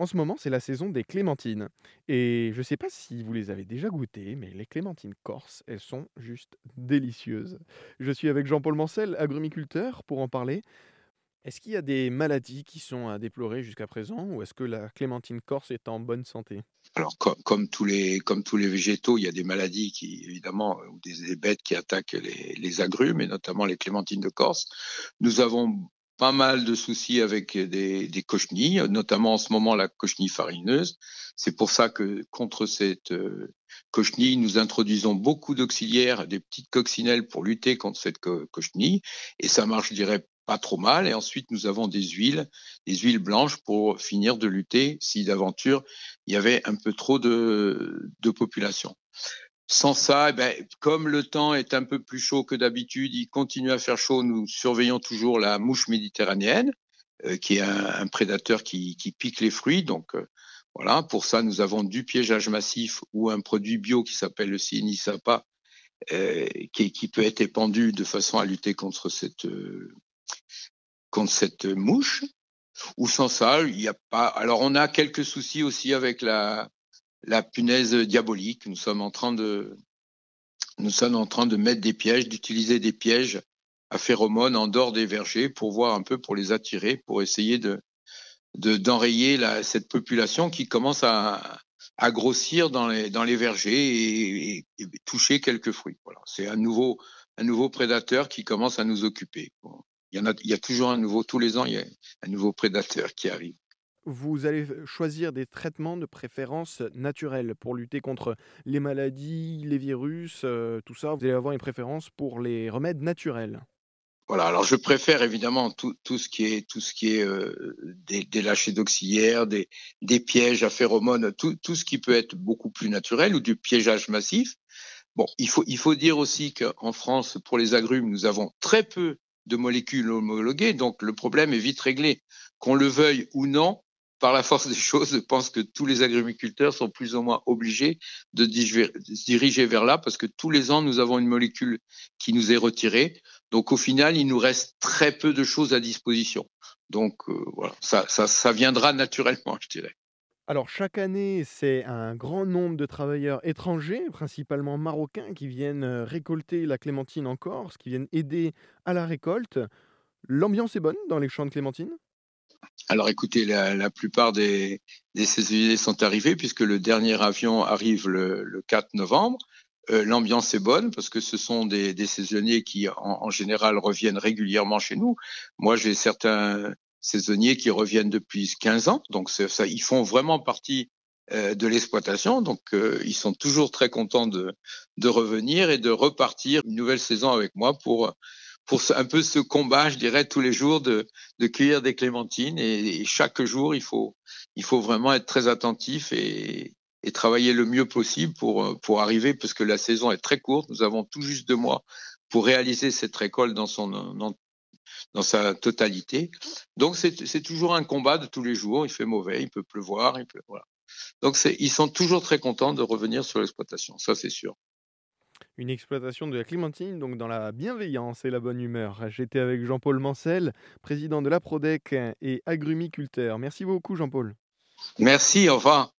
En ce moment, c'est la saison des clémentines. Et je ne sais pas si vous les avez déjà goûtées, mais les clémentines corses, elles sont juste délicieuses. Je suis avec Jean-Paul Mancel, agrumiculteur, pour en parler. Est-ce qu'il y a des maladies qui sont à déplorer jusqu'à présent, ou est-ce que la clémentine corse est en bonne santé? Alors, co- comme, tous les, végétaux, il y a des maladies qui, évidemment, ou des, des bêtes qui attaquent les, les agrumes, et notamment les clémentines de Corse. Nous avons pas mal de soucis avec des, des cochenilles, notamment en ce moment la cochenille farineuse. C'est pour ça que contre cette euh, cochenille, nous introduisons beaucoup d'auxiliaires, des petites coccinelles pour lutter contre cette co- cochenille. Et ça marche, je dirais, pas trop mal. Et ensuite, nous avons des huiles, des huiles blanches pour finir de lutter si d'aventure il y avait un peu trop de, de population. Sans ça, eh ben, comme le temps est un peu plus chaud que d'habitude, il continue à faire chaud. Nous surveillons toujours la mouche méditerranéenne, euh, qui est un, un prédateur qui, qui, pique les fruits. Donc euh, voilà, pour ça, nous avons du piégeage massif ou un produit bio qui s'appelle le Cienisapa, euh, qui, qui, peut être épandu de façon à lutter contre cette euh, contre cette mouche. Ou sans ça, il n'y a pas. Alors on a quelques soucis aussi avec la la punaise diabolique. Nous sommes en train de, nous sommes en train de mettre des pièges, d'utiliser des pièges à phéromones en dehors des vergers pour voir un peu, pour les attirer, pour essayer de, de d'enrayer cette population qui commence à, à grossir dans les, dans les vergers et, et, et toucher quelques fruits. Voilà. C'est un nouveau, un nouveau prédateur qui commence à nous occuper. Il y en a, il y a toujours un nouveau, tous les ans, il y a un nouveau prédateur qui arrive vous allez choisir des traitements de préférence naturels pour lutter contre les maladies, les virus, euh, tout ça. Vous allez avoir une préférence pour les remèdes naturels. Voilà, alors je préfère évidemment tout, ce qui est tout ce qui est euh, des, des, lâchers d'auxiliaires, des, des, pièges à phéromones, tout, tout, ce qui peut être beaucoup plus naturel ou du piégeage massif. Bon, il faut il faut dire aussi qu'en France, pour les agrumes, nous avons très peu de molécules homologuées, donc le problème est vite réglé. Qu'on le veuille ou non, par la force des choses, je pense que tous les agriculteurs sont plus ou moins obligés de, se diriger vers là parce que tous les ans, nous avons une molécule qui nous est retirée. Donc, au final, il nous reste très peu de choses à disposition. Donc, euh, voilà, ça, ça, ça viendra naturellement, je dirais. Alors, chaque année, c'est un grand nombre de travailleurs étrangers, principalement marocains, qui viennent récolter la clémentine en Corse, qui viennent aider à la récolte. L'ambiance est bonne dans les champs de clémentine? Alors écoutez, la, plupart des, saisonniers sont arrivés puisque le dernier avion arrive le, le 4 novembre. Euh, L'ambiance est bonne parce que ce sont des, saisonniers qui en, général reviennent régulièrement chez nous. Moi, j'ai certains saisonniers qui reviennent depuis 15 ans, donc ils font vraiment partie euh, de l'exploitation. Donc euh, ils sont toujours très contents de, de revenir et de repartir une nouvelle saison avec moi pour pour un peu ce combat, je dirais, tous les jours de, de cueillir des clémentines. Et, chaque jour, il faut, il faut vraiment être très attentif et, travailler le mieux possible pour, pour arriver, parce que la saison est très courte. Nous avons tout juste deux mois pour réaliser cette récolte dans son, dans, sa totalité. Donc, c'est toujours un combat de tous les jours. Il fait mauvais, il peut pleuvoir, voilà. Donc, ils sont toujours très contents de revenir sur l'exploitation. Ça, c'est sûr une exploitation de la clémentine, donc dans la bienveillance et la bonne humeur. J'étais avec Jean-Paul Mancel, président de la Prodec et agrumiculteur. Merci beaucoup Jean-Paul. Merci, au revoir.